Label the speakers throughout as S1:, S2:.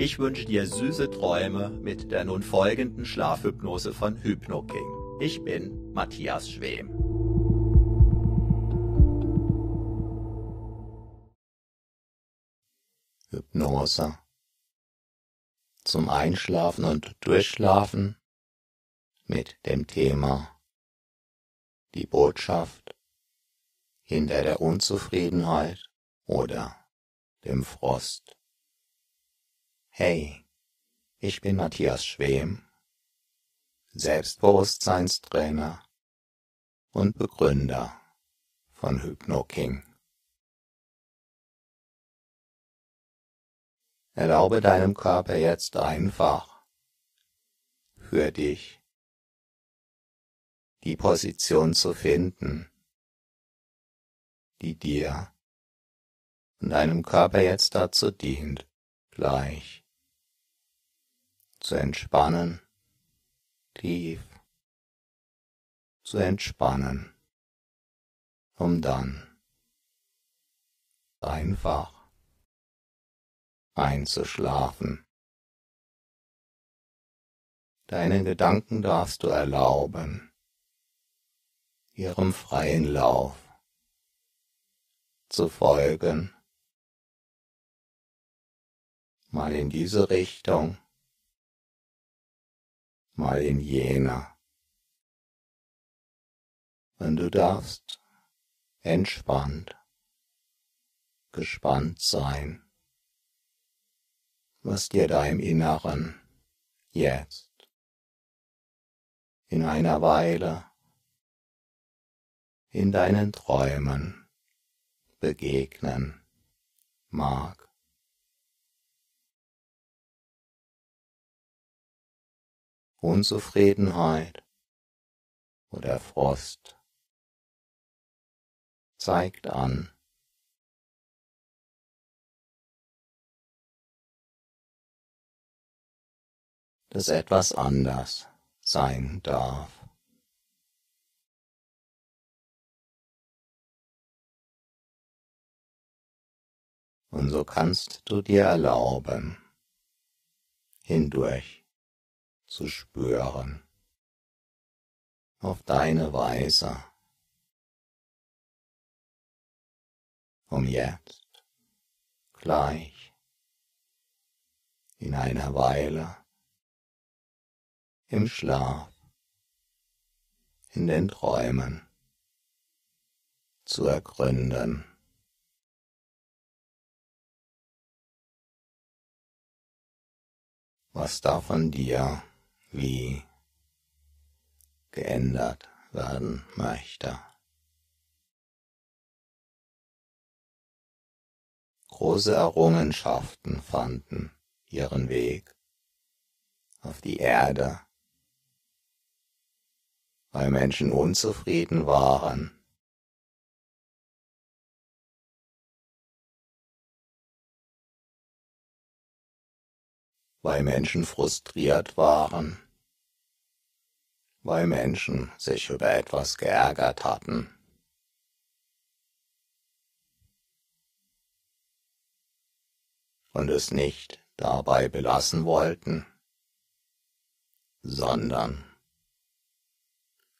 S1: Ich wünsche dir süße Träume mit der nun folgenden Schlafhypnose von HypnoKing. Ich bin Matthias Schwem.
S2: Hypnose zum Einschlafen und Durchschlafen mit dem Thema die Botschaft hinter der Unzufriedenheit oder dem Frost. Hey, ich bin Matthias Schwem, Selbstbewusstseinstrainer und Begründer von HypnoKing. Erlaube deinem Körper jetzt einfach für dich die Position zu finden, die dir und deinem Körper jetzt dazu dient, gleich zu entspannen, tief zu entspannen, um dann einfach einzuschlafen. Deinen Gedanken darfst du erlauben, ihrem freien Lauf zu folgen. Mal in diese Richtung, mal in jene. Und du darfst entspannt, gespannt sein, was dir da im Inneren jetzt in einer Weile in deinen Träumen begegnen mag. Unzufriedenheit oder Frost zeigt an, dass etwas anders sein darf. Und so kannst du dir erlauben, hindurch zu spüren, auf deine Weise, um jetzt gleich in einer Weile im Schlaf, in den Träumen zu ergründen. was da von dir wie geändert werden möchte. Große Errungenschaften fanden ihren Weg auf die Erde, weil Menschen unzufrieden waren weil Menschen frustriert waren, weil Menschen sich über etwas geärgert hatten. und es nicht dabei belassen wollten, sondern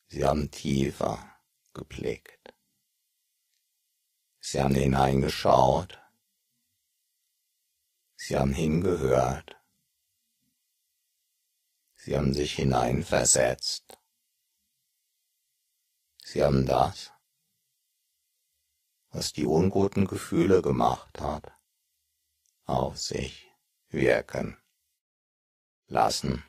S2: sie haben tiefer geblickt. Sie haben hineingeschaut, sie haben hingehört, Sie haben sich hineinversetzt. Sie haben das, was die unguten Gefühle gemacht hat, auf sich wirken lassen.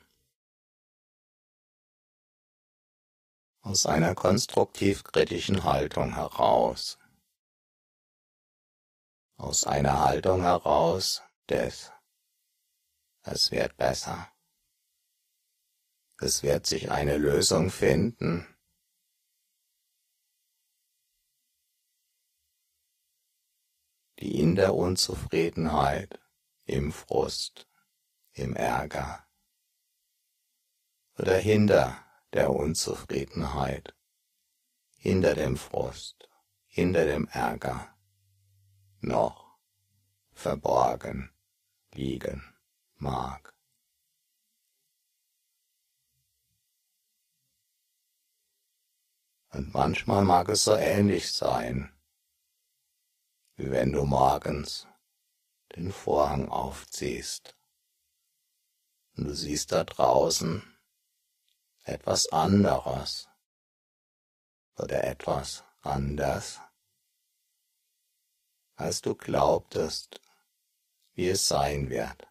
S2: Aus einer konstruktiv-kritischen Haltung heraus. Aus einer Haltung heraus des Es wird besser. Es wird sich eine Lösung finden. die in der Unzufriedenheit, im Frust, im Ärger oder hinter der Unzufriedenheit, hinter dem Frust, hinter dem Ärger noch verborgen liegen mag. Und manchmal mag es so ähnlich sein, wie wenn du morgens den Vorhang aufziehst und du siehst da draußen etwas anderes oder etwas anders, als du glaubtest, wie es sein wird.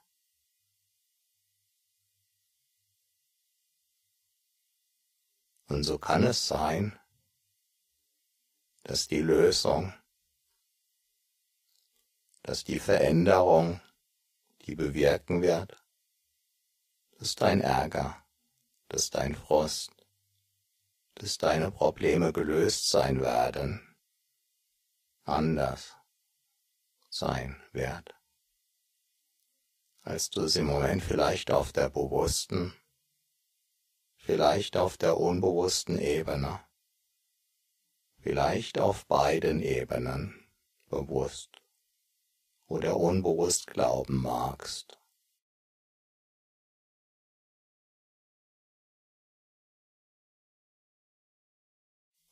S2: Und so kann es sein, dass die Lösung, dass die Veränderung, die bewirken wird, dass dein Ärger, dass dein Frust, dass deine Probleme gelöst sein werden, anders sein wird, als du es im Moment vielleicht auf der bewussten, vielleicht auf der unbewussten Ebene vielleicht auf beiden Ebenen, bewusst oder unbewusst glauben magst.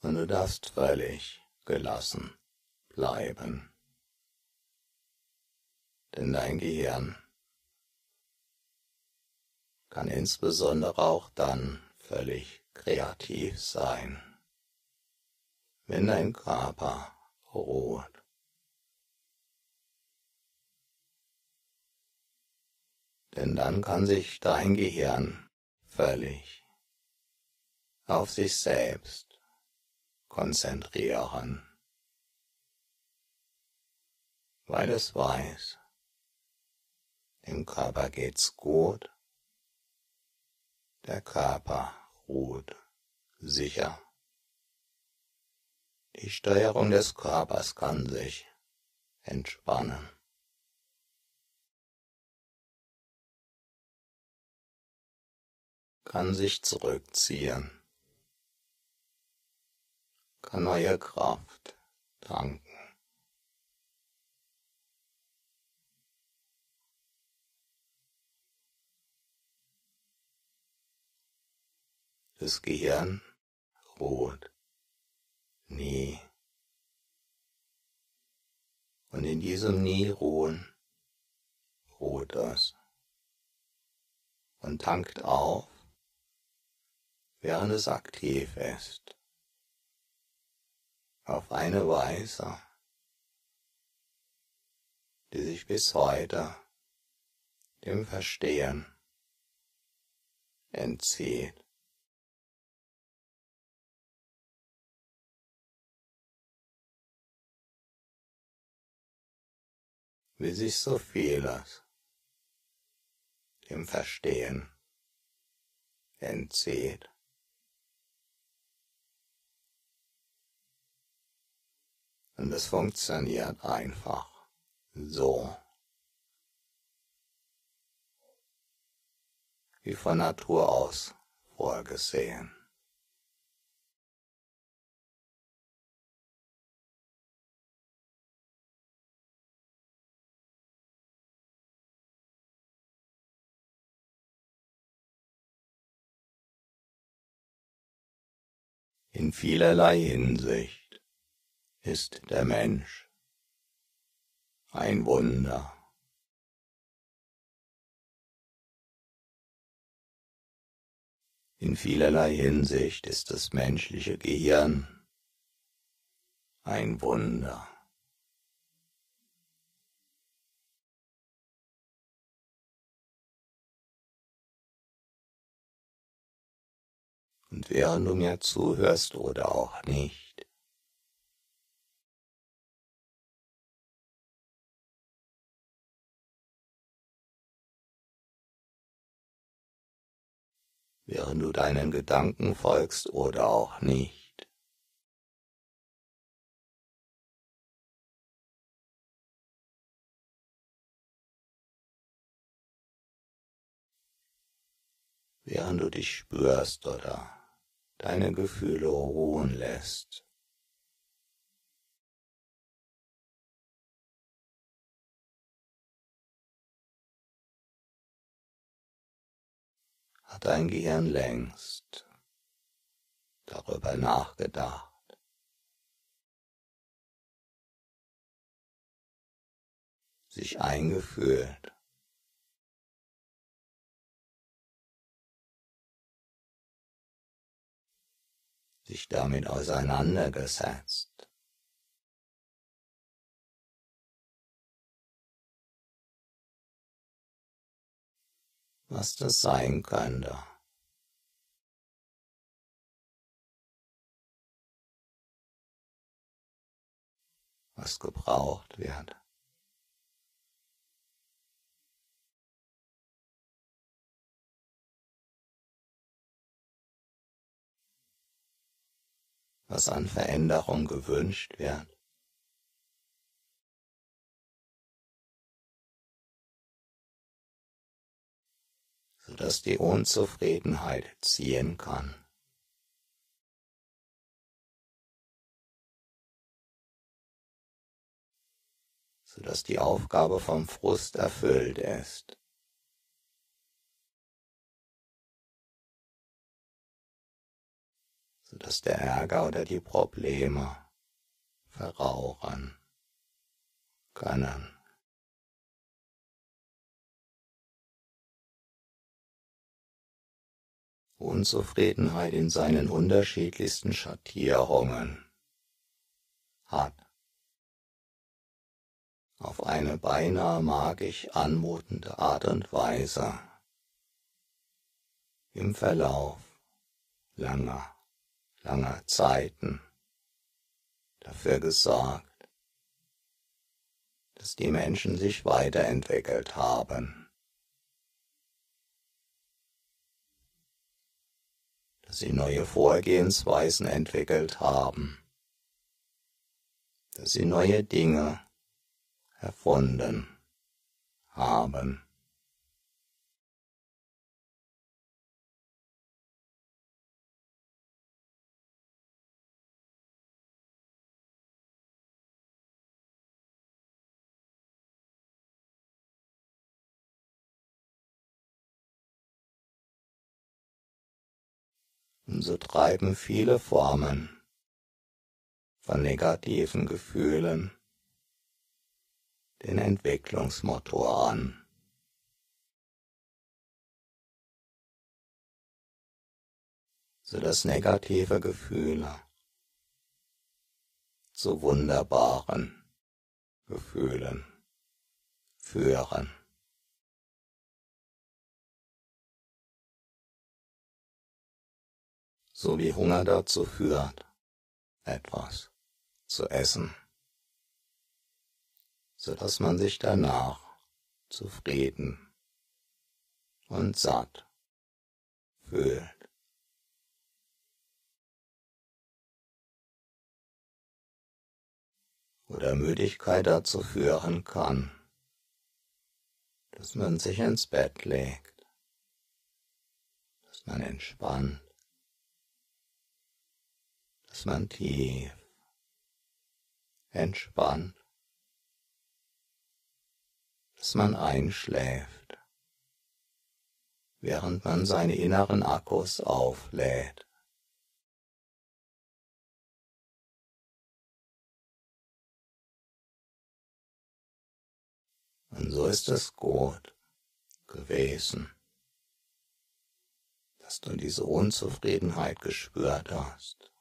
S2: Und du darfst völlig gelassen bleiben. Denn dein Gehirn kann insbesondere auch dann völlig kreativ sein wenn dein Körper ruht. Denn dann kann sich dein Gehirn völlig auf sich selbst konzentrieren, weil es weiß, dem Körper geht's gut, der Körper ruht sicher. Die Steuerung des Körpers kann sich entspannen. Kann sich zurückziehen. Kann neue Kraft tanken. Das Gehirn ruht nie. Und in diesem Nie ruhen ruht es und tankt auf, während es aktiv ist, auf eine Weise, die sich bis heute dem Verstehen entzieht. Wie sich so vieles dem Verstehen entzieht. Und es funktioniert einfach so, wie von Natur aus vorgesehen. In vielerlei Hinsicht ist der Mensch ein Wunder. In vielerlei Hinsicht ist das menschliche Gehirn ein Wunder. Und während du mir zuhörst oder auch nicht, während du deinen Gedanken folgst oder auch nicht. Während du dich spürst oder deine Gefühle ruhen lässt. Hat dein Gehirn längst darüber nachgedacht, sich eingefühlt, sich damit auseinandergesetzt. was das sein könnte. was gebraucht wird. Was an Veränderung gewünscht wird. sodass die Unzufriedenheit ziehen kann. sodass die Aufgabe vom Frust erfüllt ist. Sodass der Ärger oder die Probleme verrauchen können. Unzufriedenheit in seinen unterschiedlichsten Schattierungen hat auf eine beinahe magisch anmutende Art und Weise im Verlauf langer langer Zeiten dafür gesorgt, dass die Menschen sich weiterentwickelt haben, dass sie neue Vorgehensweisen entwickelt haben, dass sie neue Dinge erfunden haben. So treiben viele Formen von negativen Gefühlen den Entwicklungsmotor an. so dass negative Gefühle zu wunderbaren Gefühlen führen. So wie Hunger dazu führt, etwas zu essen, so dass man sich danach zufrieden und satt fühlt. Oder Müdigkeit dazu führen kann, dass man sich ins Bett legt, dass man entspannt, dass man tief entspannt, dass man einschläft, während man seine inneren Akkus auflädt. Und so ist es gut gewesen, dass du diese Unzufriedenheit gespürt hast,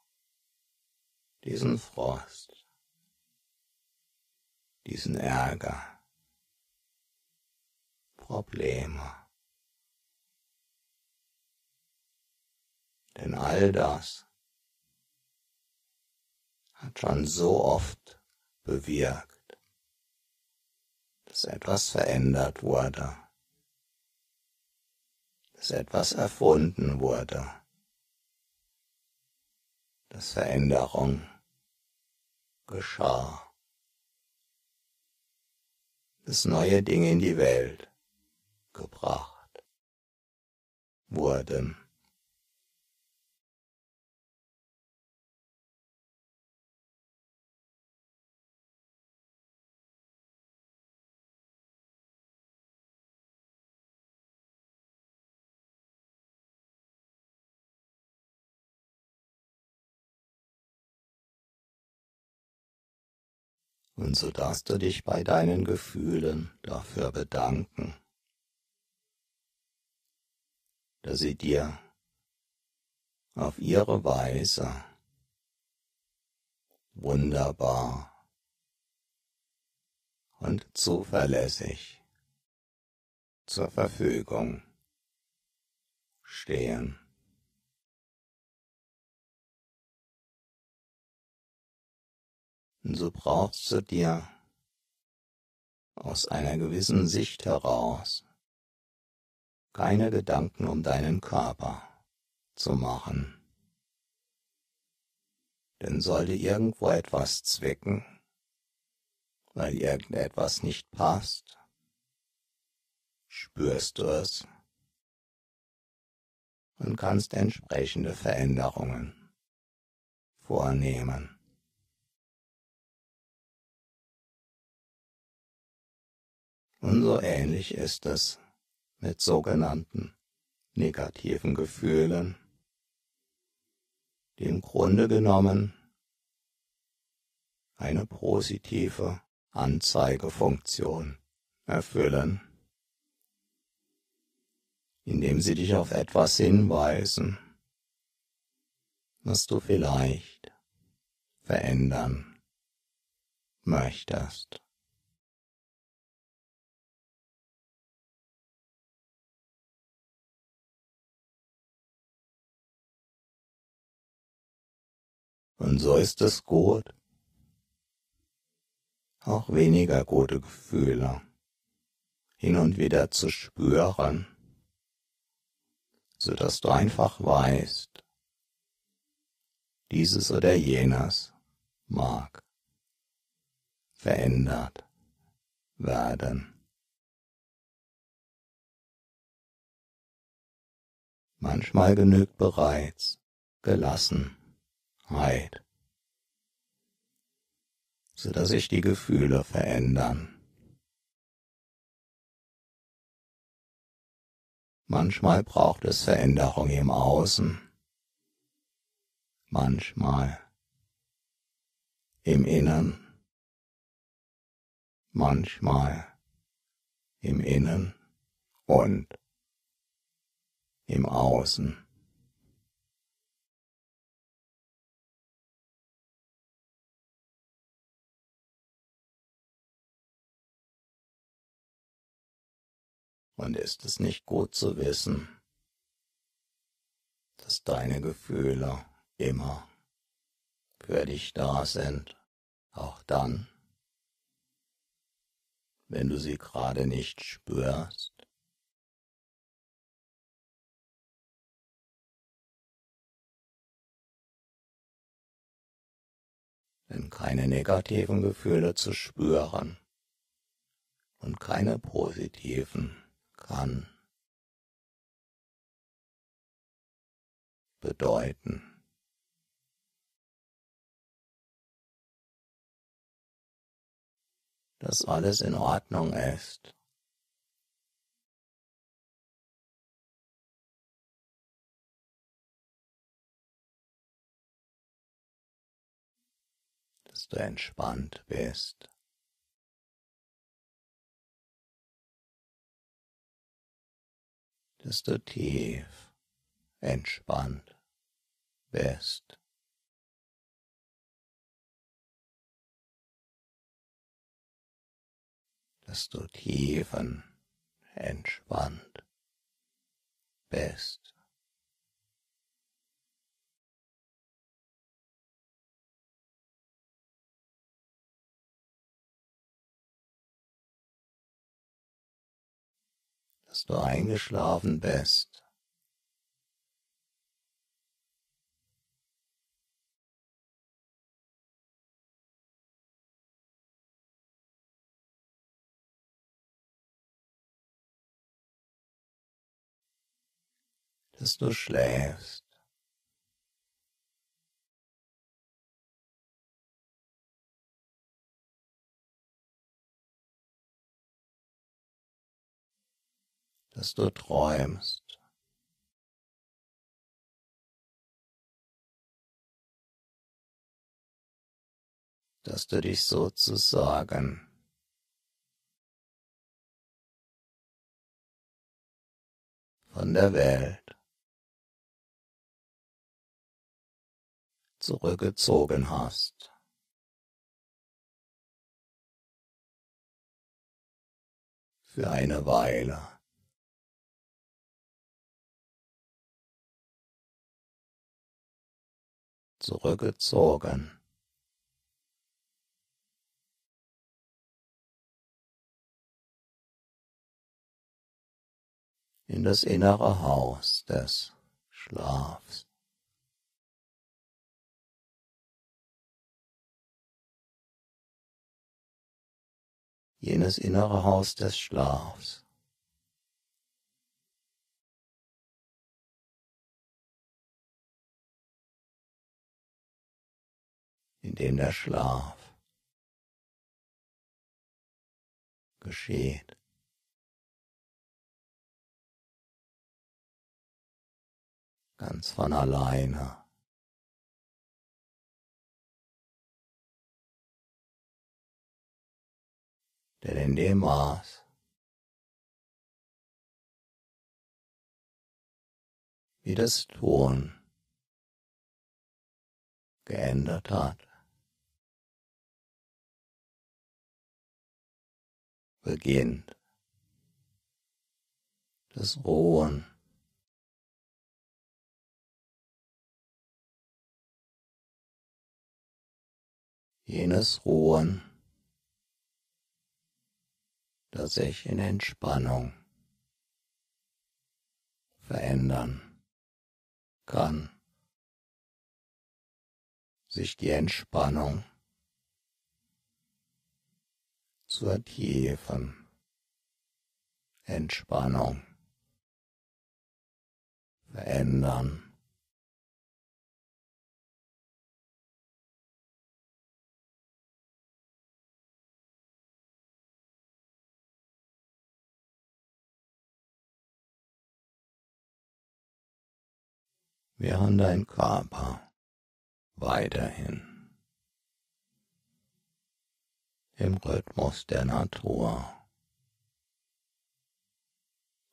S2: diesen Frost, diesen Ärger, Probleme. Denn all das hat schon so oft bewirkt, dass etwas verändert wurde, dass etwas erfunden wurde, dass Veränderung geschah, dass neue Dinge in die Welt gebracht wurden. Und so darfst du dich bei deinen Gefühlen dafür bedanken, dass sie dir auf ihre Weise wunderbar und zuverlässig zur Verfügung stehen. So brauchst du dir aus einer gewissen Sicht heraus keine Gedanken um deinen Körper zu machen. Denn sollte irgendwo etwas zwicken, weil irgendetwas nicht passt, spürst du es und kannst entsprechende Veränderungen vornehmen. Und so ähnlich ist es mit sogenannten negativen Gefühlen, die im Grunde genommen eine positive Anzeigefunktion erfüllen, indem sie dich auf etwas hinweisen, was du vielleicht verändern möchtest. Und so ist es gut, auch weniger gute Gefühle hin und wieder zu spüren, so dass du einfach weißt, dieses oder jenes mag verändert werden. Manchmal genügt bereits gelassen So dass sich die Gefühle verändern. Manchmal braucht es Veränderung im Außen, manchmal im Innen, manchmal im Innen und im Außen. Und ist es nicht gut zu wissen, dass deine Gefühle immer für dich da sind, auch dann, wenn du sie gerade nicht spürst. Denn keine negativen Gefühle zu spüren und keine positiven kann bedeuten, dass alles in Ordnung ist. Dass du entspannt bist. Dass du tief entspannt bist. dass du tiefen entspannt bist. Dass du eingeschlafen bist. dass du schläfst. Dass du träumst. dass du dich sozusagen von der Welt zurückgezogen hast. Für eine Weile. Zurückgezogen. in das innere Haus des Schlafs. jenes innere Haus des Schlafs. In dem der Schlaf geschieht. Ganz von alleine. denn in dem Maß, wie das Tun geändert hat, beginnt das Ruhen. Jenes Ruhen, das sich in Entspannung verändern kann. Sich die Entspannung zur tiefen Entspannung verändern. während dein Körper weiterhin im Rhythmus der Natur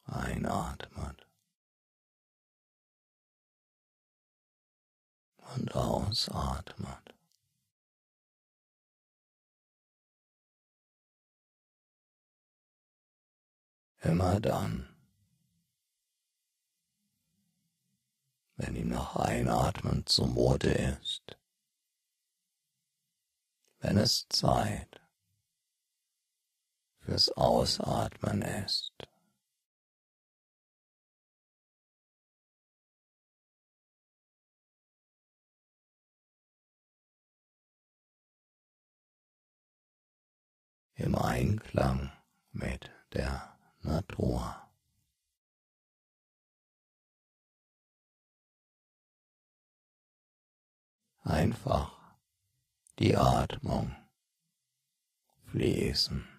S2: einatmet und ausatmet. Immer dann, wenn ihm nach Einatmen zumute ist, wenn es Zeit fürs Ausatmen ist. Im Einklang mit der Natur. Einfach die Atmung fließen.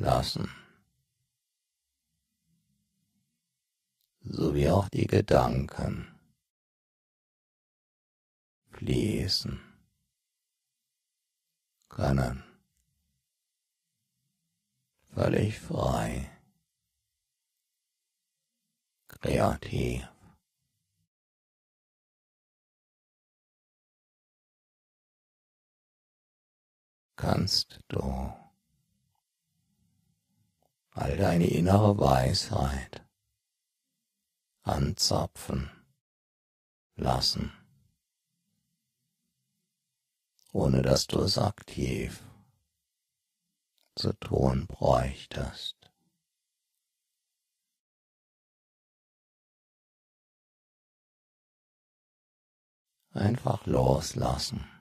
S2: Lassen. sowie auch die Gedanken fließen können. Völlig frei, kreativ. kannst du all deine innere Weisheit anzapfen lassen, ohne dass du es aktiv zu tun bräuchtest. Einfach loslassen.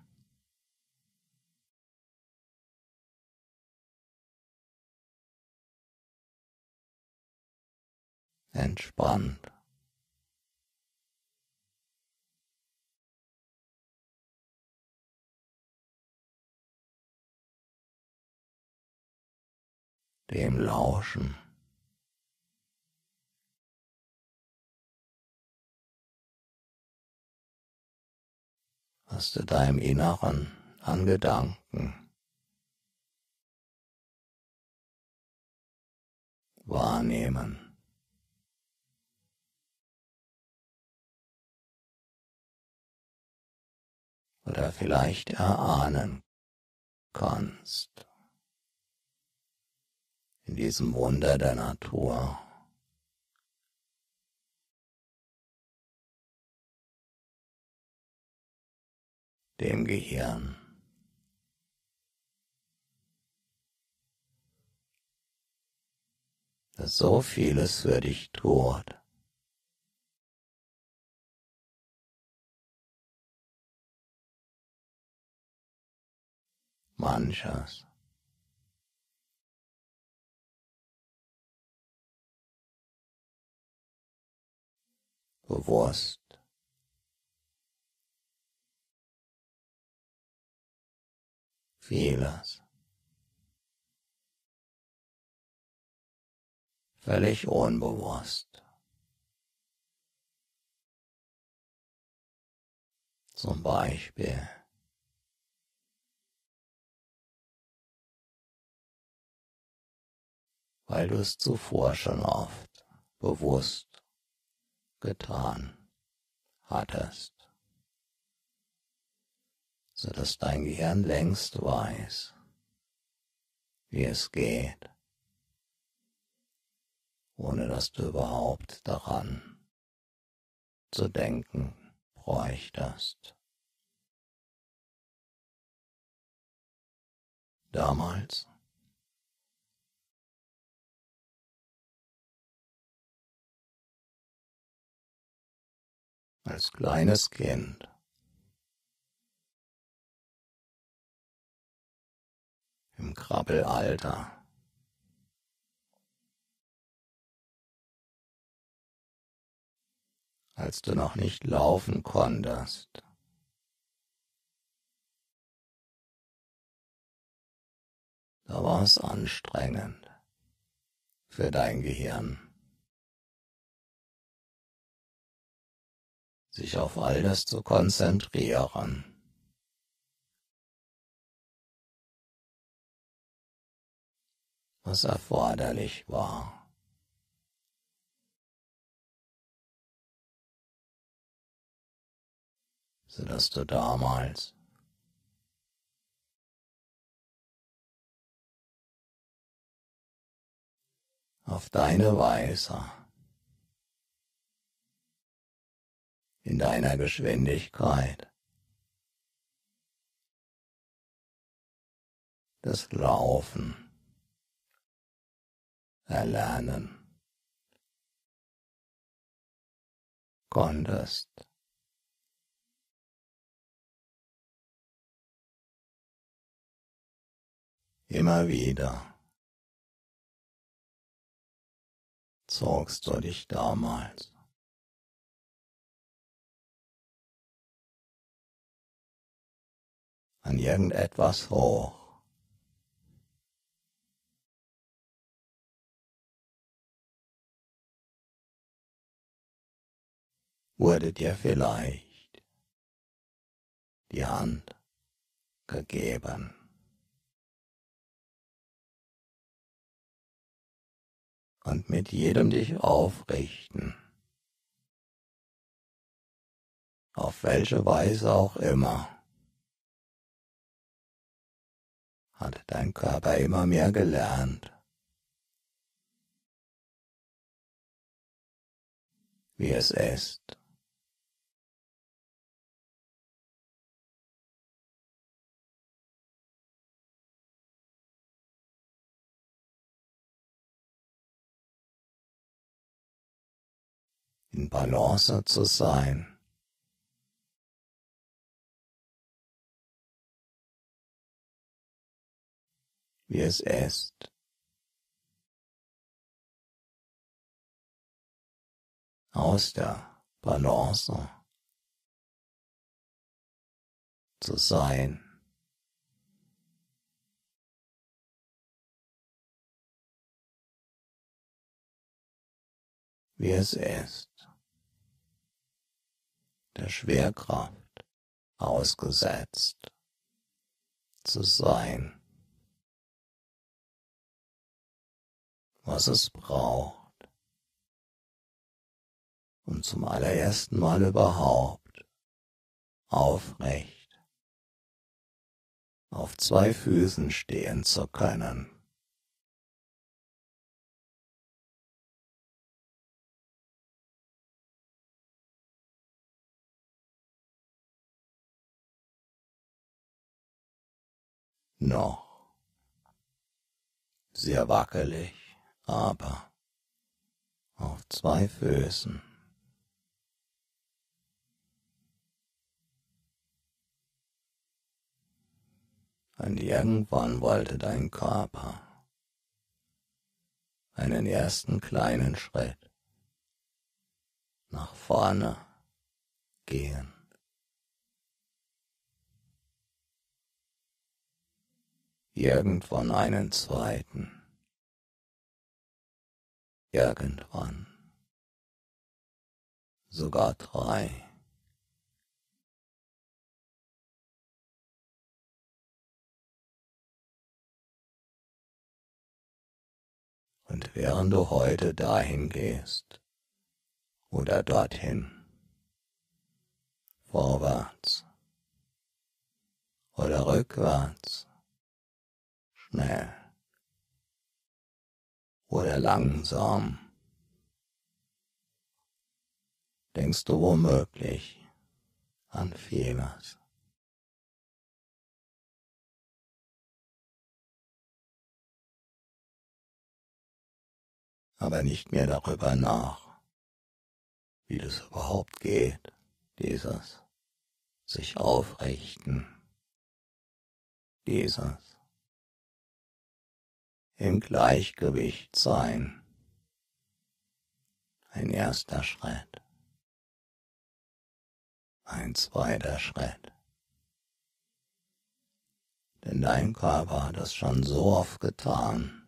S2: Entspannt. dem Lauschen. was du deinem Inneren an Gedanken wahrnehmen. Oder vielleicht erahnen kannst. In diesem Wunder der Natur. dem Gehirn. das so vieles für dich tut. Manches. Bewusst. Vieles. Völlig unbewusst. Zum Beispiel weil du es zuvor schon oft bewusst getan hattest, so dass dein Gehirn längst weiß, wie es geht, ohne dass du überhaupt daran zu denken bräuchtest. Damals als kleines Kind. Im Krabbelalter. Als du noch nicht laufen konntest. Da war es anstrengend für dein Gehirn. Sich auf all das zu konzentrieren. was erforderlich war. so dass du damals auf deine Weise in deiner Geschwindigkeit. des Laufen erlernen konntest. Immer wieder zogst du dich damals an irgendetwas hoch. Wurde dir vielleicht die Hand gegeben. Und mit jedem dich aufrichten, auf welche Weise auch immer. Hat dein Körper immer mehr gelernt, wie es ist. in Balance zu sein. Wie es ist. Aus der Balance zu sein. wie es ist, der Schwerkraft ausgesetzt zu sein. Was es braucht, um zum allerersten Mal überhaupt aufrecht. Auf zwei Füßen stehen zu können. Noch sehr wackelig aber auf zwei Füßen. Und irgendwann wollte dein Körper einen ersten kleinen Schritt nach vorne gehen. Irgendwann einen zweiten irgendwann sogar drei. Und während du heute dahin gehst oder dorthin, vorwärts oder rückwärts, schnell oder langsam? Denkst du womöglich an vieles? aber nicht mehr darüber nach, wie das überhaupt geht, dieses sich aufrichten, dieses im Gleichgewicht sein. Ein erster Schritt. Ein zweiter Schritt. Denn dein Körper hat es schon so oft getan.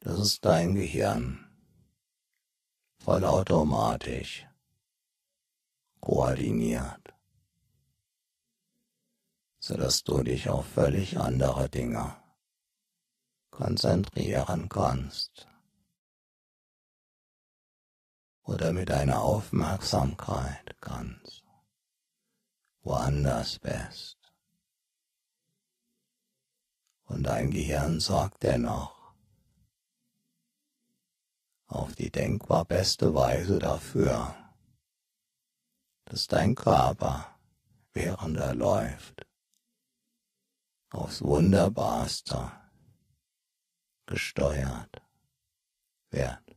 S2: Das ist dein Gehirn vollautomatisch koordiniert, sodass du dich auf völlig andere Dinge konzentrieren kannst oder mit deiner Aufmerksamkeit ganz woanders bist. Und dein Gehirn sorgt dennoch auf die denkbar beste Weise dafür, dass dein Körper, während er läuft, aufs Wunderbarste gesteuert wird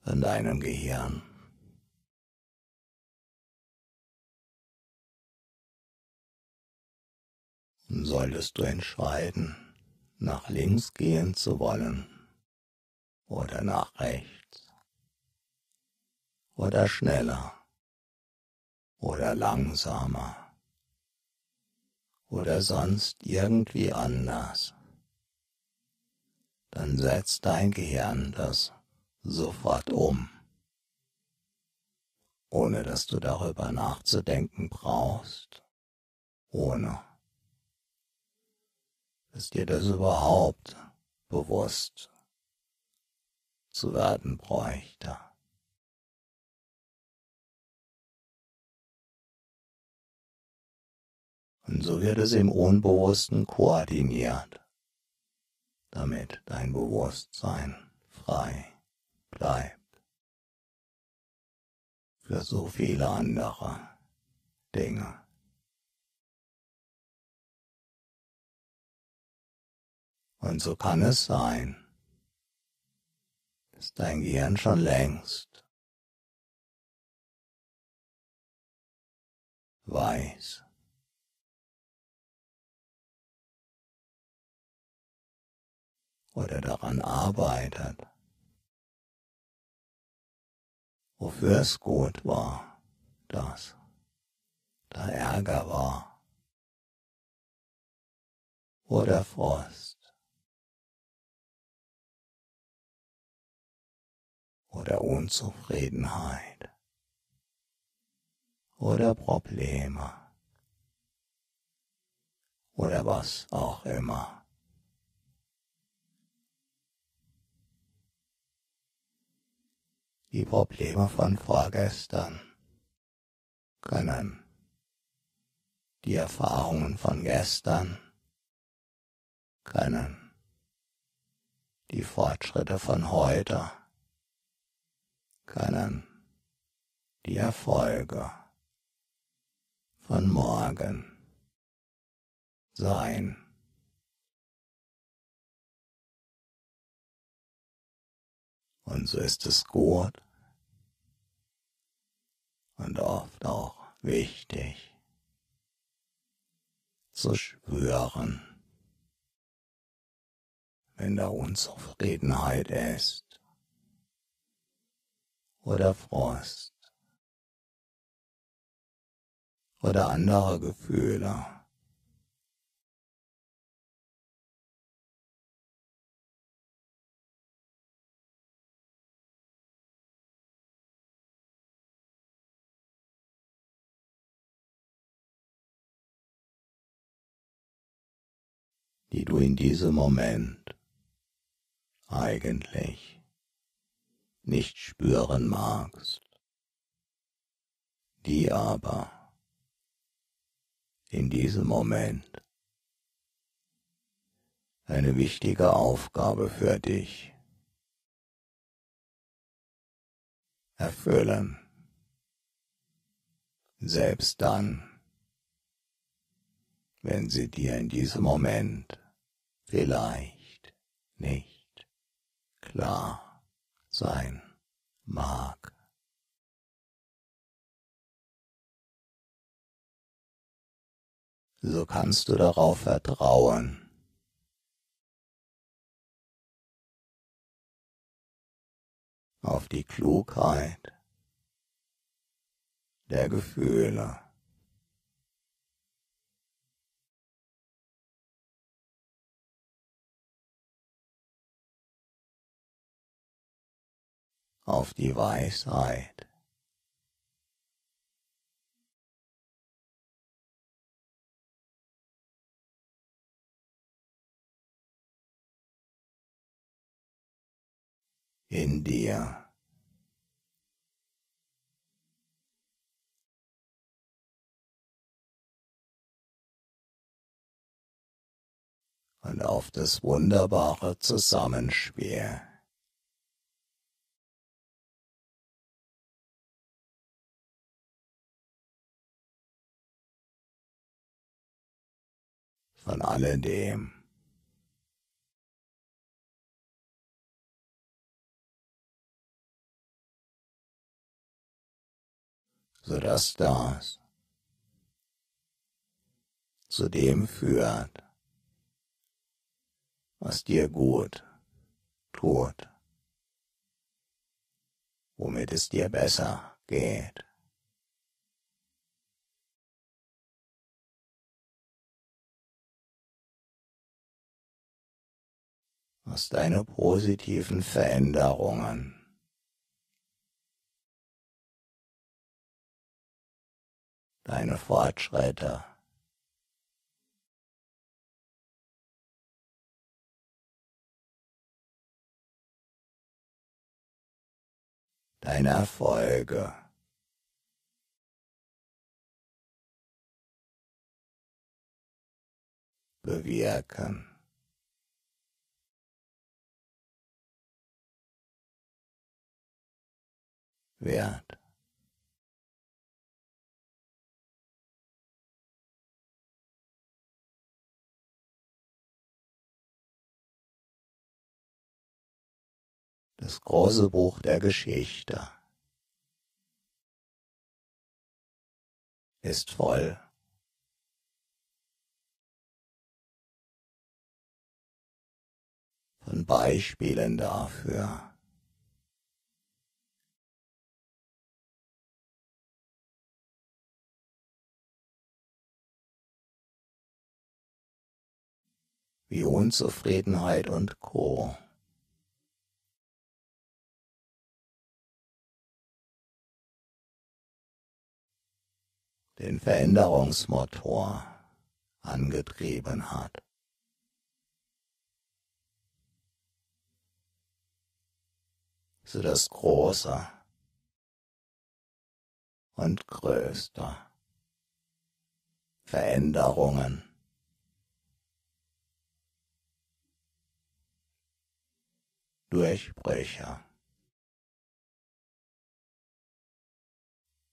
S2: von deinem Gehirn. Solltest du entscheiden, nach links gehen zu wollen oder nach rechts oder schneller oder langsamer oder sonst irgendwie anders, dann setzt dein Gehirn das sofort um, ohne dass du darüber nachzudenken brauchst, ohne. Dass dir das überhaupt bewusst? Zu werden bräuchte. Und so wird es im Unbewussten koordiniert, damit dein Bewusstsein frei bleibt für so viele andere Dinge. Und so kann es sein, dass dein Gehirn schon längst weiß, oder daran arbeitet, wofür es gut war, dass da Ärger war. Oder Frost oder Unzufriedenheit. Oder Probleme. Oder was auch immer. Die Probleme von vorgestern. Können die Erfahrungen von gestern. Können die Fortschritte von heute. Können die Erfolge von morgen sein. Und so ist es gut und oft auch wichtig zu spüren, wenn da Unzufriedenheit ist oder Frost oder andere Gefühle. Die du in diesem Moment eigentlich nicht spüren magst, die aber in diesem Moment eine wichtige Aufgabe für dich erfüllen, selbst dann, wenn sie dir in diesem Moment vielleicht nicht klar sein mag. So kannst du darauf vertrauen, auf die Klugheit der Gefühle. Auf die Weisheit. in dir. Und auf das wunderbare Zusammenspiel von alledem. sodass das zu dem führt, was dir gut tut, womit es dir besser geht. Was deine positiven Veränderungen deine Fortschritte. Deine Erfolge. bewirken. Wert. das große Buch der Geschichte ist voll. von Beispielen dafür, wie Unzufriedenheit und Co. den Veränderungsmotor angetrieben hat. So das Große und Größte Veränderungen Durchbrüche,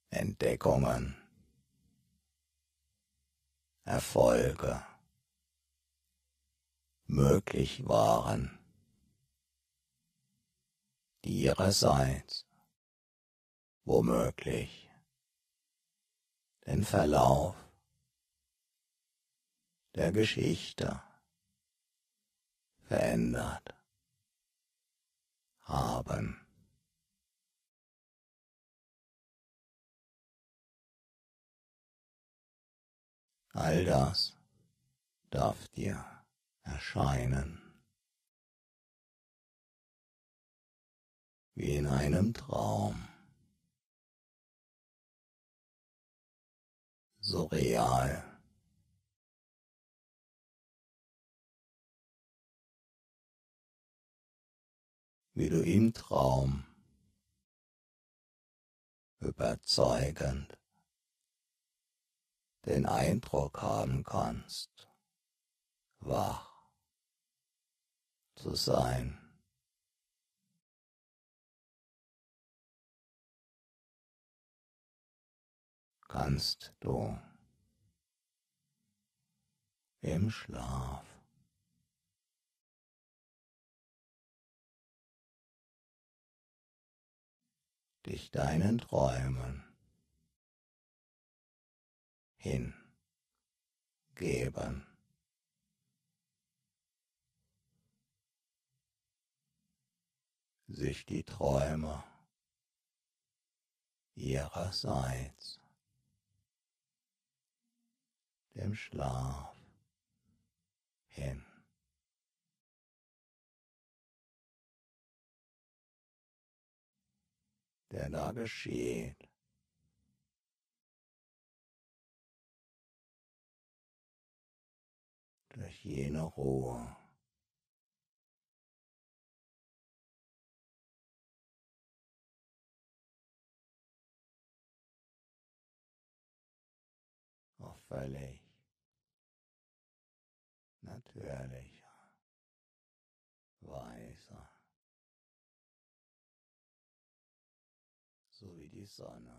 S2: Entdeckungen. Erfolge. Möglich waren, ihrerseits. Womöglich. Den Verlauf. Der Geschichte. Verändert haben. All das darf dir erscheinen wie in einem Traum. So real. Wie du im Traum überzeugend den Eindruck haben kannst, wach zu sein. Kannst du im Schlaf dich deinen Träumen hingeben. Sich die Träume ihrerseits dem Schlaf hin. Der da geschieht. durch jene Ruhe. Auch völlig natürlicher, weiser, so wie die Sonne.